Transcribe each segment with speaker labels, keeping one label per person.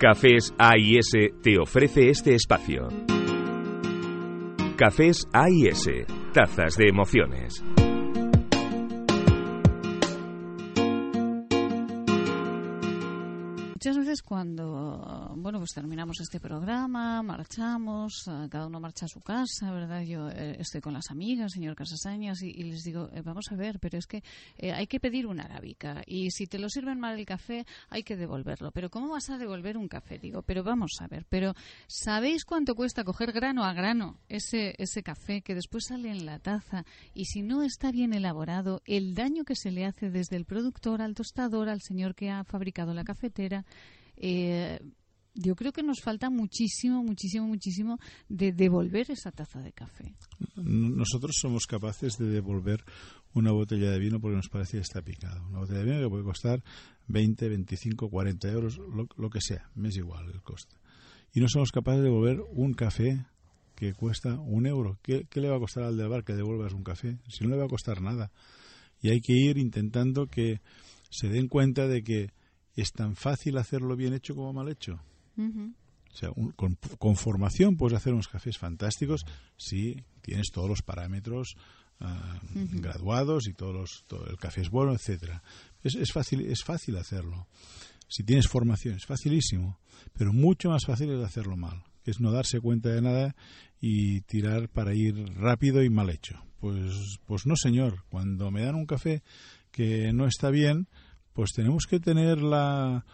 Speaker 1: Cafés AIS te ofrece este espacio. Cafés AIS, tazas de emociones.
Speaker 2: Muchas veces cuando, bueno, pues terminamos este programa, marchamos, eh, cada uno marcha a su casa, ¿verdad? Yo eh, estoy con las amigas, señor Casasañas, y, les digo, eh, vamos a ver, pero es que eh, hay que pedir una arábica y si te lo sirven mal el café, hay que devolverlo. Pero ¿cómo vas a devolver un café? Digo, pero vamos a ver, pero ¿sabéis cuánto cuesta coger grano a grano ese, ese café que después sale en la taza? Y si no está bien elaborado, el daño que se le hace desde el productor al tostador, al señor que ha fabricado la cafetera, eh, yo creo que nos falta muchísimo, muchísimo, muchísimo de devolver esa taza de café.
Speaker 3: Nosotros somos capaces de devolver una botella de vino porque nos parece que está picada. Una botella de vino que puede costar 20, 25, 40 euros, lo, lo que sea, me es igual el coste. Y no somos capaces de devolver un café que cuesta un euro. ¿Qué, qué le va a costar al del bar que devuelvas un café? Si no le va a costar nada. Y hay que ir intentando que se den cuenta de que es tan fácil hacerlo bien hecho como mal hecho. O sea, un- con, con formación puedes hacer unos cafés fantásticos si tienes todos los parámetros ah, graduados y todos los, todo el café es bueno, etcétera. Es, es fácil es fácil hacerlo. Si tienes formación es facilísimo, pero mucho más fácil es hacerlo mal, que es no darse cuenta de nada y tirar para ir rápido y mal hecho. Pues pues no, señor, cuando me dan un café que no está bien, pues tenemos que tener la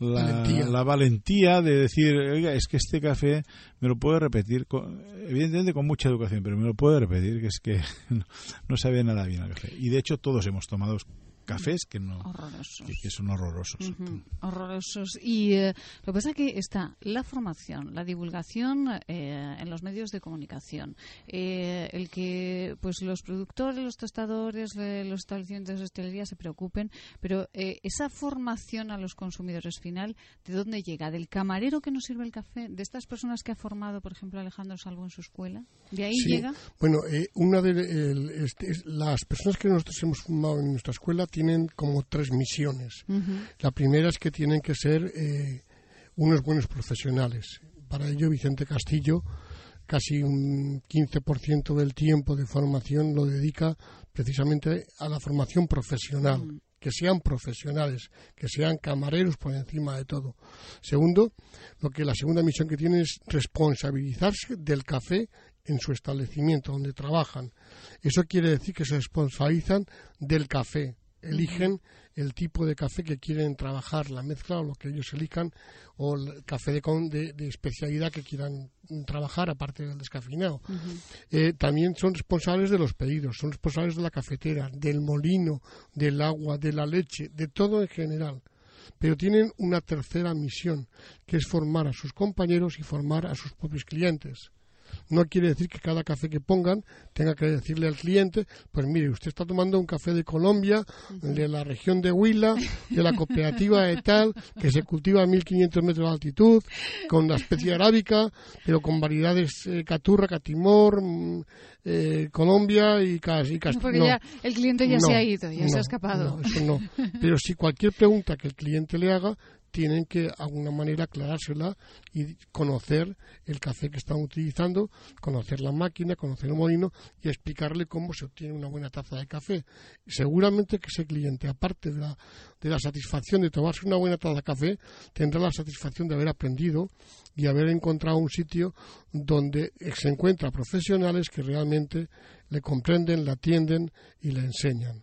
Speaker 3: la
Speaker 4: Valentía.
Speaker 3: la valentía de decir, oiga, es que este café me lo puede repetir, con- evidentemente con mucha educación, pero me lo puede repetir, que es que no, no sabe nada bien el café. Y de hecho todos hemos tomado cafés que no
Speaker 2: Horrorosos.
Speaker 3: que, que son horrorosos.
Speaker 2: Horrorosos. Y eh, lo que pasa es que está la formación, la divulgación eh, en los medios de comunicación, eh, el que pues los productores, los tostadores, eh, los establecimientos de hostelería se preocupen, pero eh, esa formación a los consumidores final, ¿de dónde llega? ¿Del camarero que nos sirve el café? ¿De estas personas que ha formado, por ejemplo, Alejandro Salvo en su escuela? ¿De ahí
Speaker 4: Sí.
Speaker 2: llega?
Speaker 4: Bueno, eh, una de el- este, es- las personas que nosotros hemos formado en nuestra escuela tienen como tres misiones. La primera es que tienen que ser eh, unos buenos profesionales. Para ello, Vicente Castillo, casi un 15% del tiempo de formación lo dedica precisamente a la formación profesional. Que sean profesionales, que sean camareros por encima de todo. Segundo, lo que la segunda misión que tienen es responsabilizarse del café en su establecimiento donde trabajan. Eso quiere decir que se responsabilizan del café, eligen el tipo de café que quieren trabajar, la mezcla o lo que ellos elijan, o el café de, con- de- de especialidad que quieran trabajar aparte del descafeinado. Eh, también son responsables de los pedidos, son responsables de la cafetera, del molino, del agua, de la leche, de todo en general. Pero tienen una tercera misión, que es formar a sus compañeros y formar a sus propios clientes. No quiere decir que cada café que pongan tenga que decirle al cliente, pues mire, usted está tomando un café de Colombia, de la región de Huila, de la cooperativa de tal, que se cultiva a 1500 metros de altitud, con la especie arábica, pero con variedades eh, Caturra, Catimor, mm, eh, Colombia y, Cas- y Cast-
Speaker 2: Porque
Speaker 4: no.
Speaker 2: ya el cliente ya
Speaker 4: No,
Speaker 2: se ha ido, ya se ha escapado.
Speaker 4: no, eso no. Pero si cualquier pregunta que el cliente le haga, tienen que de alguna manera aclarársela y conocer el café que están utilizando, conocer la máquina, conocer el molino y explicarle cómo se obtiene una buena taza de café. Seguramente que ese cliente, aparte de la, de la satisfacción de tomarse una buena taza de café, tendrá la satisfacción de haber aprendido y haber encontrado un sitio donde se encuentra profesionales que realmente le comprenden, le atienden y le enseñan.